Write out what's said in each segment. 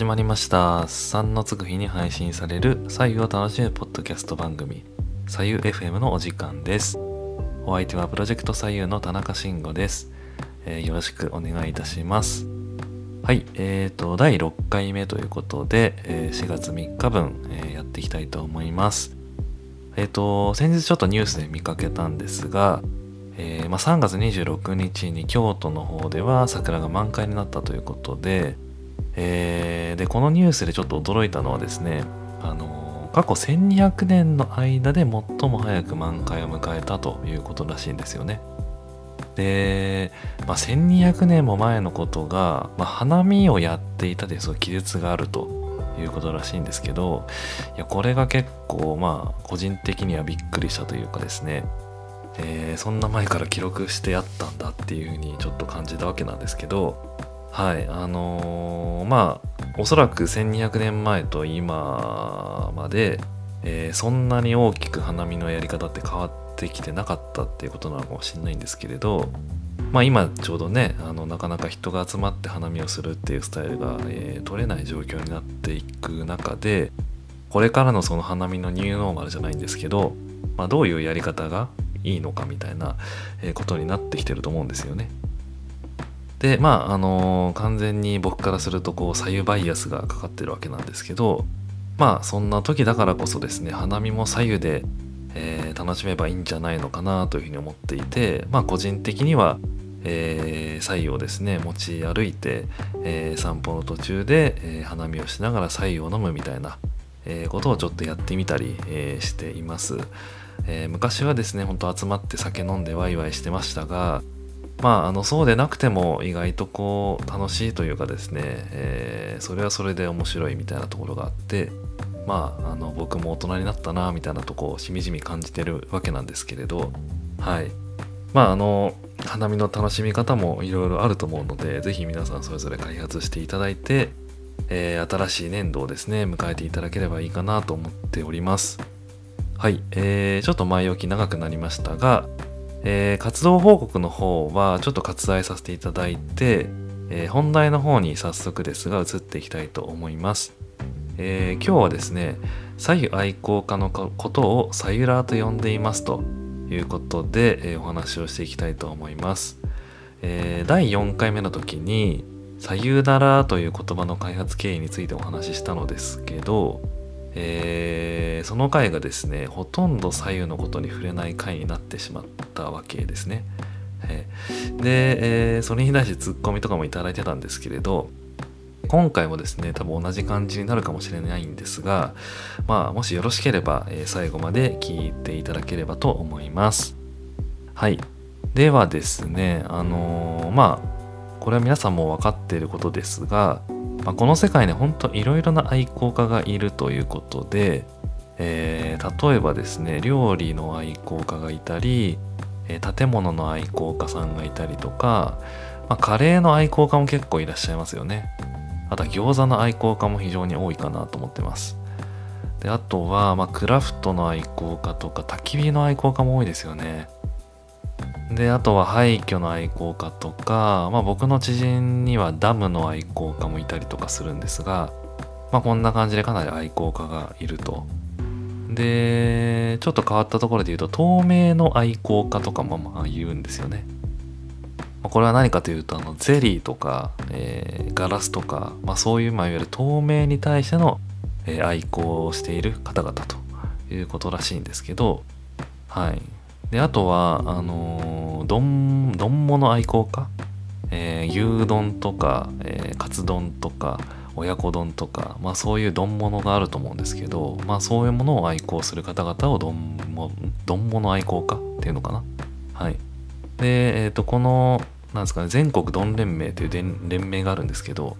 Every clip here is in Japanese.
始まりました。3のつく日に配信される左右を楽しむポッドキャスト番組左右 FM のお時間です。お相手はプロジェクト左右の田中慎吾です、えー、よろしくお願いいたします。はいえーと第6回目ということで、えー、4月3日分、えー、やっていきたいと思います。えっ、ー、と先日ちょっとニュースで見かけたんですがえー、まあ、3月26日に京都の方では桜が満開になったということで、えー、でこのニュースでちょっと驚いたのはですねあの過去1200年の間で最も早く満開を迎えたということらしいんですよね。で、まあ、1200年も前のことが、まあ、花見をやっていたでそう記述があるということらしいんですけどいやこれが結構まあ個人的にはびっくりしたというかですねえー、そんな前から記録してあったんだっていうふうにちょっと感じたわけなんですけどはいあのー、まあおそらく1200年前と今まで、えー、そんなに大きく花見のやり方って変わってきてなかったっていうことなのかもしれないんですけれどまあ今ちょうどねあのなかなか人が集まって花見をするっていうスタイルが、えー、取れない状況になっていく中でこれからのその花見のニューノーマルじゃないんですけど、まあ、どういうやり方がいいのかみたいなことになってきてると思うんですよね。でまああの、完全に僕からするとこう左右バイアスがかかってるわけなんですけどまあそんな時だからこそですね花見も左右で、えー、楽しめばいいんじゃないのかなというふうに思っていてまあ個人的には、えー、左右をですね持ち歩いて、えー、散歩の途中で、えー、花見をしながら左右を飲むみたいな、えー、ことをちょっとやってみたり、えー、しています。えー、昔はですねほんと集まって酒飲んでワイワイしてましたがまああのそうでなくても意外とこう楽しいというかですね、えー、それはそれで面白いみたいなところがあってまああの僕も大人になったなみたいなとこをしみじみ感じてるわけなんですけれどはいまああの花見の楽しみ方もいろいろあると思うので是非皆さんそれぞれ開発していただいて、えー、新しい年度をですね迎えていただければいいかなと思っております。はい、えー、ちょっと前置き長くなりましたが、えー、活動報告の方はちょっと割愛させていただいて、えー、本題の方に早速ですが移っていきたいと思います。えー、今日はですね、左右愛好家のことをサユラーと呼んでいますということで、え、お話をしていきたいと思います。え、第4回目の時に、左右だらという言葉の開発経緯についてお話ししたのですけど、えー、その回がですねほとんど左右のことに触れない回になってしまったわけですね。えー、で、えー、それに対してツッコミとかもいただいてたんですけれど今回もですね多分同じ感じになるかもしれないんですがまあもしよろしければ、え、最後まで聞いていただければと思います。はいではですねあの、まあこれは皆さんも分かっていることですがまあ、この世界に本当いろいろな愛好家がいるということで、えー、例えばですね料理の愛好家がいたり、えー、建物の愛好家さんがいたりとか、まあ、カレーの愛好家も結構いらっしゃいますよね。あとは餃子の愛好家も非常に多いかなと思ってます。であとは、まあ、クラフトの愛好家とか焚き火の愛好家も多いですよね。であとは廃墟の愛好家とか、まあ、僕の知人にはダムの愛好家もいたりとかするんですが、まあ、こんな感じでかなり愛好家がいると。でちょっと変わったところで言うと透明の愛好家とかもまあ言うんですよね。これは何かというとあのゼリーとか、えー、ガラスとか、まあ、そういう、まあ、いわゆる透明に対しての、えー、愛好をしている方々ということらしいんですけどはいであとはあのー、丼丼物愛好家、えー、牛丼とか、えー、カツ丼とか親子丼とか、まあ、そういう丼物があると思うんですけど、まあ、そういうものを愛好する方々を丼物愛好家っていうのかな？はい。で、えー、とこのなんですかね全国丼連盟という連盟があるんですけど、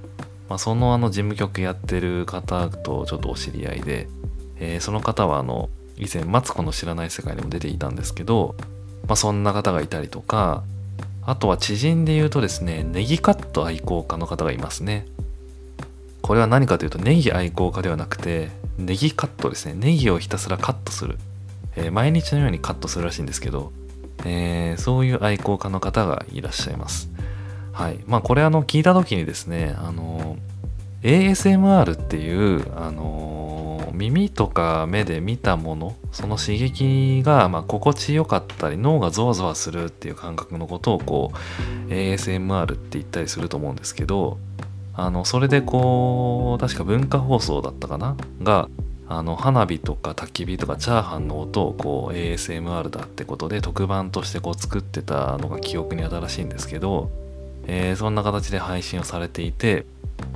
まあ、そのあの事務局やってる方とちょっとお知り合いで、えー、その方はあの以前マツコの知らない世界にも出ていたんですけど、まあ、そんな方がいたりとかあとは知人で言うとですねネギカット愛好家の方がいますね。これは何かというとネギ愛好家ではなくてネギカットですね。ネギをひたすらカットする、えー、毎日のようにカットするらしいんですけど、えー、そういう愛好家の方がいらっしゃいます。はい。まあこれあの聞いた時にですねあの ASMR っていうあの耳とか目で見たものその刺激がま心地よかったり脳がゾワゾワするっていう感覚のことをこう ASMR って言ったりすると思うんですけどあのそれでこう確か文化放送だったかな？があの花火とか焚き火とかチャーハンの音をこう ASMR だってことで特番としてこう作ってたのが記憶に新しいんですけど、えー、そんな形で配信をされていて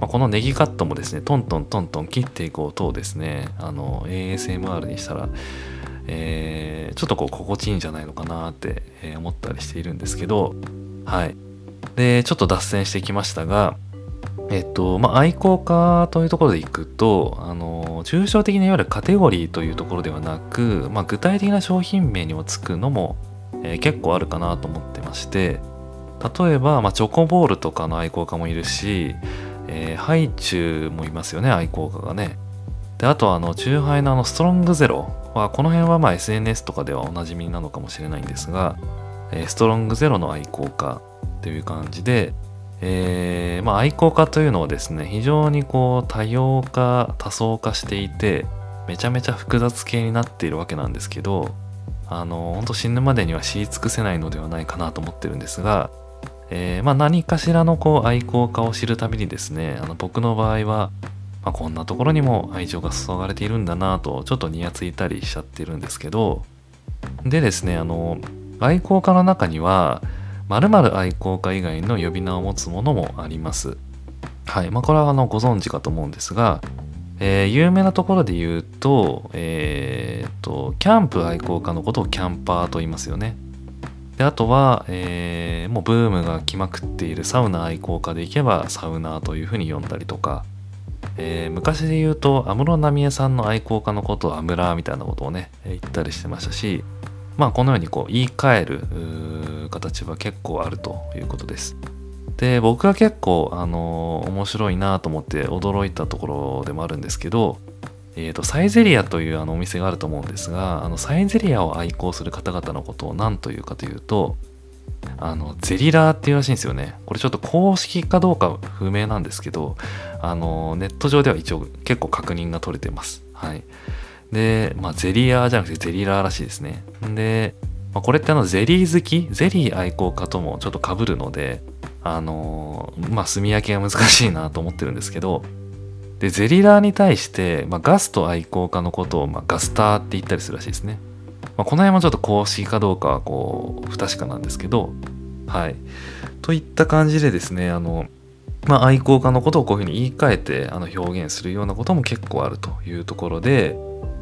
まあ、このネギカットもですねトントントントン切っていく音をですねあの ASMR にしたら、えー、ちょっとこう心地いいんじゃないのかなって、思ったりしているんですけどはい。でちょっと脱線してきましたがえっとまあ、愛好家というところでいくとあの抽象的ないわゆるカテゴリーというところではなく、まあ、具体的な商品名にもつくのも、えー、結構あるかなと思ってまして例えば、まあ、チョコボールとかの愛好家もいるしえー、ハイチュウもいますよね、愛好家がね。で、あとあの、チューハイのあの、ストロングゼロは、この辺はま SNS とかではおなじみなのかもしれないんですが、えー、ストロングゼロの愛好家という感じで、えー、まあ愛好家というのはですね、非常にこう多様化、多層化していて、めちゃめちゃ複雑系になっているわけなんですけど、あの、ほんと死ぬまでには知り尽くせないのではないかなと思ってるんですが、えー、まあ、何かしらのこう愛好家を知るたびにですねあの僕の場合は、まあ、こんなところにも愛情が注がれているんだなとちょっとニヤついたりしちゃってるんですけどでですねあの愛好家の中には〇〇愛好家以外の呼び名を持つものもありますはいまあこれはあのご存知かと思うんですがえー、有名なところで言うと、えー、と、キャンプ愛好家のことをキャンパーと言いますよね。であとは、えー、もうブームが来まくっているサウナ愛好家でいけばサウナーというふうに呼んだりとか、えー、昔で言うと安室奈美恵さんの愛好家のことをアムラーみたいなことをね言ったりしてましたしまあこのようにこう言い換える形は結構あるということです。で僕が結構あのー、面白いなと思って驚いたところでもあるんですけどえーと、サイゼリアというあのお店があると思うんですがあのサイゼリアを愛好する方々のことを何というかというとあのゼリラーっていうらしいんですよね。これちょっと公式かどうか不明なんですけどあのネット上では一応結構確認が取れてます。はい。で、まあ、ゼリアーじゃなくてゼリラーらしいですね。で、まあ、これってあのゼリー好き？ゼリー愛好家ともちょっと被るのであのまあ住み分けが難しいなと思ってるんですけどでゼリラーに対して、まあ、ガスト愛好家のことを、まあ、ガスターって言ったりするらしいですね、まあ、この辺もちょっと公式かどうかはこう不確かなんですけどはい。といった感じでですねあのまあ、愛好家のことをこういうふうに言い換えてあの表現するようなことも結構あるというところで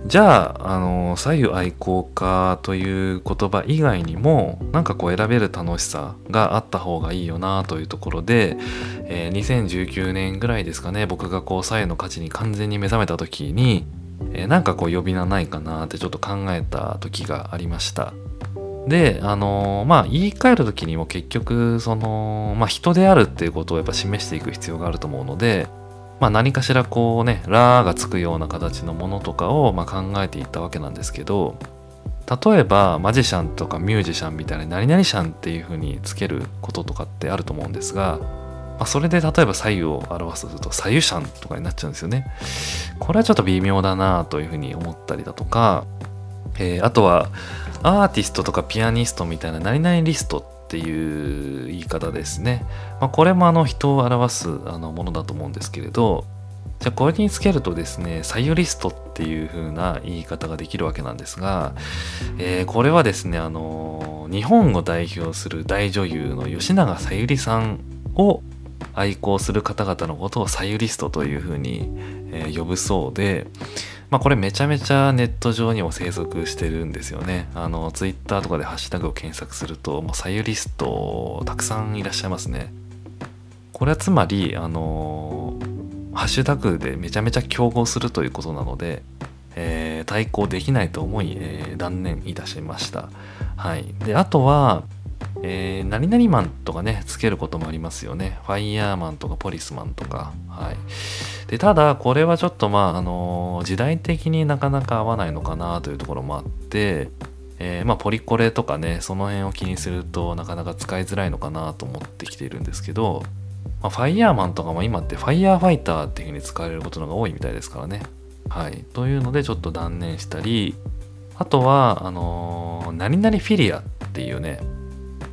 じゃあ、あの、左右愛好家という言葉以外にも、なんかこう選べる楽しさがあった方がいいよなというところで、えー、2019年ぐらいですかね、僕がこう左右の価値に完全に目覚めた時に、えー、なんかこう呼び名ないかなってちょっと考えた時がありました。で、あのー、まあ、言い換える時にも結局、その、まあ、人であるっていうことをやっぱ示していく必要があると思うので、まあ、何かしらこうね「ラ」がつくような形のものとかをま考えていったわけなんですけど例えばマジシャンとかミュージシャンみたいな何々シャンっていう風につけることとかってあると思うんですが、まあ、それで例えば左右を表すと左右シャンとかになっちゃうんですよね。これはちょっと微妙だなというふうに思ったりだとか、えー、あとはアーティストとかピアニストみたいな何々リストっていう言い方ですね。まあ、これもあの人を表すあのものだと思うんですけれど、じゃあこれにつけるとですね、サイリストっていう風な言い方ができるわけなんですが、えー、これはですね、あの日本を代表する大女優の吉永小百合さんを愛好する方々のことをサユリストというふうに、え、呼ぶそうで、まあ、これめちゃめちゃネット上にも生息してるんですよね。あの、ツイッターとかでハッシュタグを検索すると、もうサユリストたくさんいらっしゃいますね。これはつまり、あのハッシュタグでめちゃめちゃ競合するということなので、えー、対抗できないと思い、えー、断念いたしました。はい。で、あとは、えー、何々マンとかね、つけることもありますよね。ファイヤーマンとかポリスマンとか。はい。で、ただ、これはちょっとまあ、あのー、時代的になかなか合わないのかなというところもあって、えー、まあ、ポリコレとかね、その辺を気にするとなかなか使いづらいのかなと思ってきているんですけど、まあ、ファイヤーマンとかも今ってファイヤーファイターっていう風に使われることのが多いみたいですからね。はい。というのでちょっと断念したり、あとは、あのー、何々フィリアっていうね、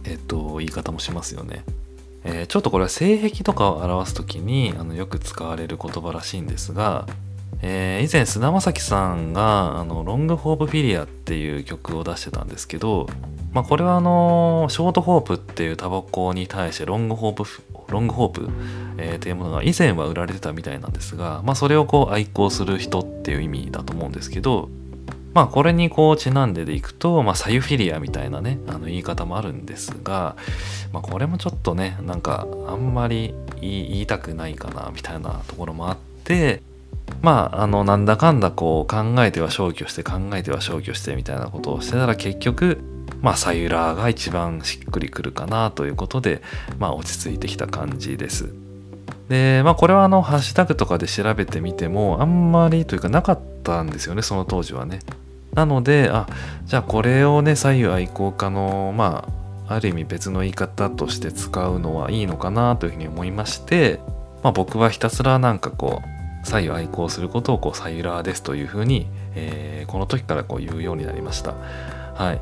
えっ、と、言い方もしますよね。えー、ちょっとこれは性癖とかを表す時にあのよく使われる言葉らしいんですが、えー、以前菅田将暉さんがあの「ロングホープフィリア」っていう曲を出してたんですけど、まあ、これはあのショートホープっていうタバコに対してロングホープロングホープ、えー、っていうものが以前は売られてたみたいなんですが、まあ、それをこう愛好する人っていう意味だと思うんですけどまあこれにこうちなんででいくと、まあ、サユフィリアみたいなねあの言い方もあるんですが、まあ、これもちょっとねなんかあんまり言いたくないかなみたいなところもあってまああのなんだかんだこう考えては消去して考えては消去してみたいなことをしてたら結局まあサユラーが一番しっくりくるかなということでまあ落ち着いてきた感じです。でまあこれはあのハッシュタグとかで調べてみてもあんまりというかなかったんですよねその当時はね。なのであじゃあこれをね左右愛好家のまあある意味別の言い方として使うのはいいのかなというふうに思いまして、まあ、僕はひたすらなんかこう左右愛好することをこうサユラーですというふうに、えー、この時からこう言うようになりました。はい。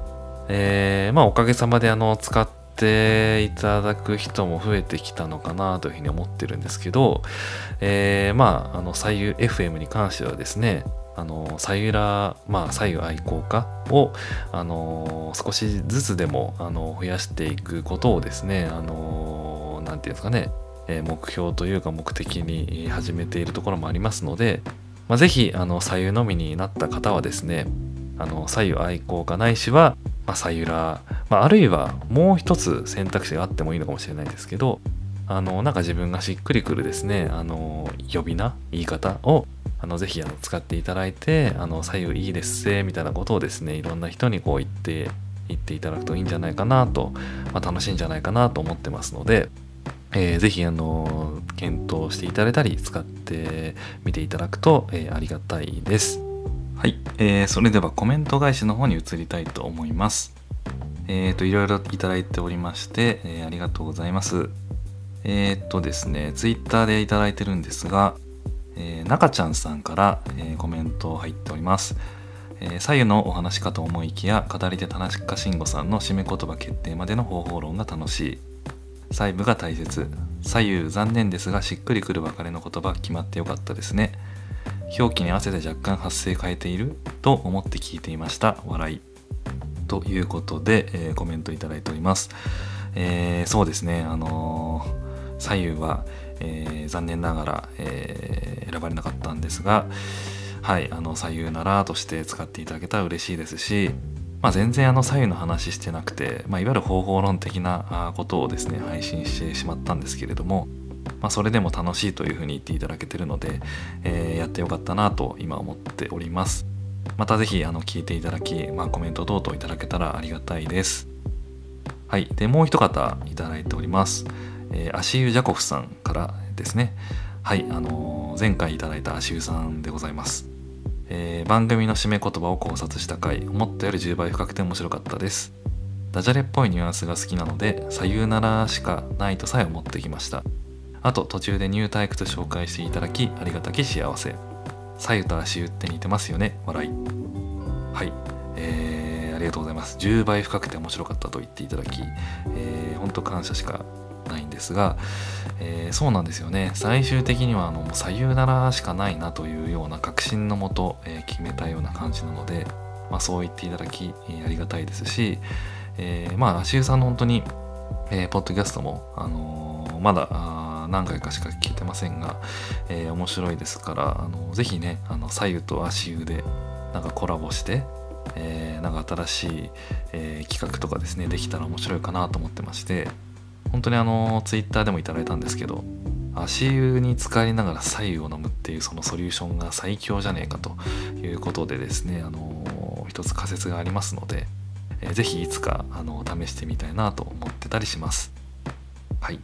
えー、まあおかげさまであの使っていただく人も増えてきたのかなというふうに思ってるんですけど、えー、まああの左右 FM に関してはですねあのサユラー、まあ、左右愛好家を、あの少しずつでも、あの増やしていくことをですね、あのなんていうんですかね、目標というか目的に始めているところもありますので、まあ、ぜひ、あの、左右のみになった方はですね、あの、左右愛好家ないしは、まあ、サユラー、まあ、あるいはもう一つ選択肢があってもいいのかもしれないですけど、あの、なんか自分がしっくりくるですね、あの、呼び名、言い方をあのぜひあの使っていただいてあの左右いいですせみたいなことをですねいろんな人にこう言って言っていただくといいんじゃないかなと、まあ、楽しいんじゃないかなと思ってますので、えー、ぜひあの検討していただいたり使ってみていただくと、えー、ありがたいです。はい、えー、それではコメント返しの方に移りたいと思います。えっ、ー、といろいろいただいておりまして、えー、ありがとうございます。えっ、とですね、ツイッターでいただいてるんですが、えー、中ちゃんさんから、えー、コメント入っております。えー、左右のお話かと思いきや語り手田中慎吾さんの締め言葉決定までの方法論が楽しい。細部が大切。左右残念ですがしっくりくる別れの言葉決まってよかったですね。表記に合わせて若干発声変えていると思って聞いていました。笑い。ということで、えー、コメントいただいております、えー、そうですね。あのー、左右はえー、残念ながら、えー、選ばれなかったんですが、はい、あの左右ならとして使っていただけたら嬉しいですし、まあ、全然あの左右の話してなくて、まあ、いわゆる方法論的なことをですね配信してしまったんですけれども、まあ、それでも楽しいというふうに言っていただけてるので、えー、やってよかったなと今思っております。また是非あの聞いていただき、まあ、コメント等々いただけたらありがたいです。はい。で、もう一方いただいております。えー、足湯ジャコフさんからですね。はいあのー、前回いただいた足湯さんでございます、えー、番組の締め言葉を考察した回思ったより10倍深くて面白かったです。ダジャレっぽいニュアンスが好きなので左右ならしかないとさえ思ってきました。あと途中でニュータイクと紹介していただきありがたき幸せ。左右と足湯って似てますよね。笑い。はい。えー、ありがとうございます。10倍深くて面白かったと言っていただき、えー、本当感謝しかないんですが、えー、そうなんですよね。最終的にはあの左右ならしかないなというような確信のもと、えー、決めたような感じなので、まあ、そう言っていただき、えー、ありがたいですし、えー、まあ足湯さんの本当に、えー、ポッドキャストも、あの、まだ何回かしか聞いてませんが、え、面白いですからあのぜひねあの左右と足湯でなんかコラボして、えー、なんか新しい、えー、企画とかですねできたら面白いかなと思ってまして本当にあのツイッターでもいただいたんですけど足湯に浸かりながら左右を飲むっていうそのソリューションが最強じゃねえかということでですねあの一つ仮説がありますので、えー、ぜひいつかあの試してみたいなと思ってたりします。はい。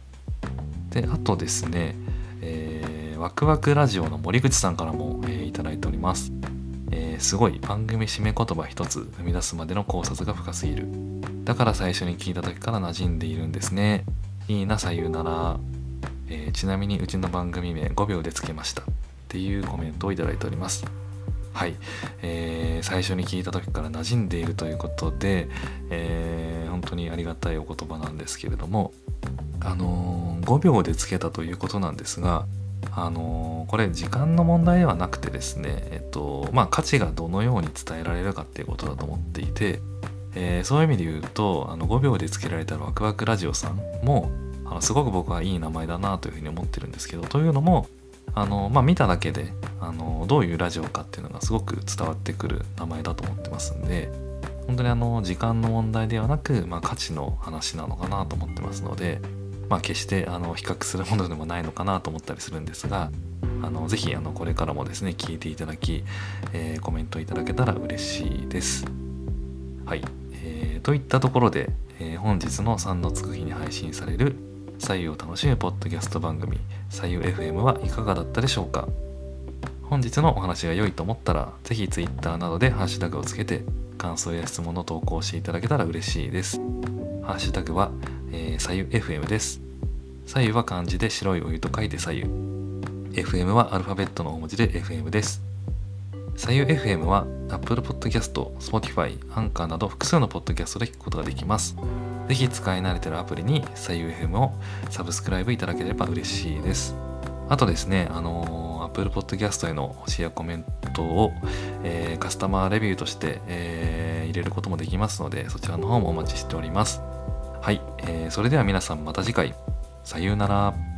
であとですね、えー、ワクワクラジオの森口さんからも、えー、いただいております。えー、すごい番組締め言葉一つ生み出すまでの考察が深すぎる。だから最初に聞いた時から馴染んでいるんですね。いいな左右ならえー、ちなみにうちの番組名5秒でつけましたっていうコメントをいただいております。はい、えー、最初に聞いた時から馴染んでいるということで、えー、本当にありがたいお言葉なんですけれどもあのー、5秒でつけたということなんですがあのー、これ時間の問題ではなくてですねえっとまあ価値がどのように伝えられるかっていうことだと思っていて、えー、そういう意味で言うとあの5秒でつけられたワクワクラジオさんもあのすごく僕はいい名前だなというふうに思ってるんですけどというのもあのまあ見ただけであのどういうラジオかっていうのがすごく伝わってくる名前だと思ってますんで本当にあの時間の問題ではなく、まあ、価値の話なのかなと思ってますので、まあ、決してあの比較するものでもないのかなと思ったりするんですがあのぜひあのこれからもですね聞いていただき、えー、コメントいただけたら嬉しいです。はい、といったところで、えー、本日の3のつく日に配信される左右を楽しむポッドキャスト番組左右 FM はいかがだったでしょうか。本日のお話が良いと思ったらぜひ Twitter などでハッシュタグをつけて感想や質問の投稿していただけたら嬉しいです。ハッシュタグは、えー、左右 FM です。左右は漢字で白いお湯と書いて左右 FM はアルファベットの大文字で FM です。左右 FM は Apple Podcast、Spotify、Anchor など複数のポッドキャストで聞くことができます。ぜひ使い慣れてるアプリに左右 FM をサブスクライブいただければ嬉しいです。あとですね、あのー、Apple Podcast への星やコメントを、えー、カスタマーレビューとして、えー、入れることもできますので、そちらの方もお待ちしております。はい、えー、それでは皆さんまた次回。さようなら。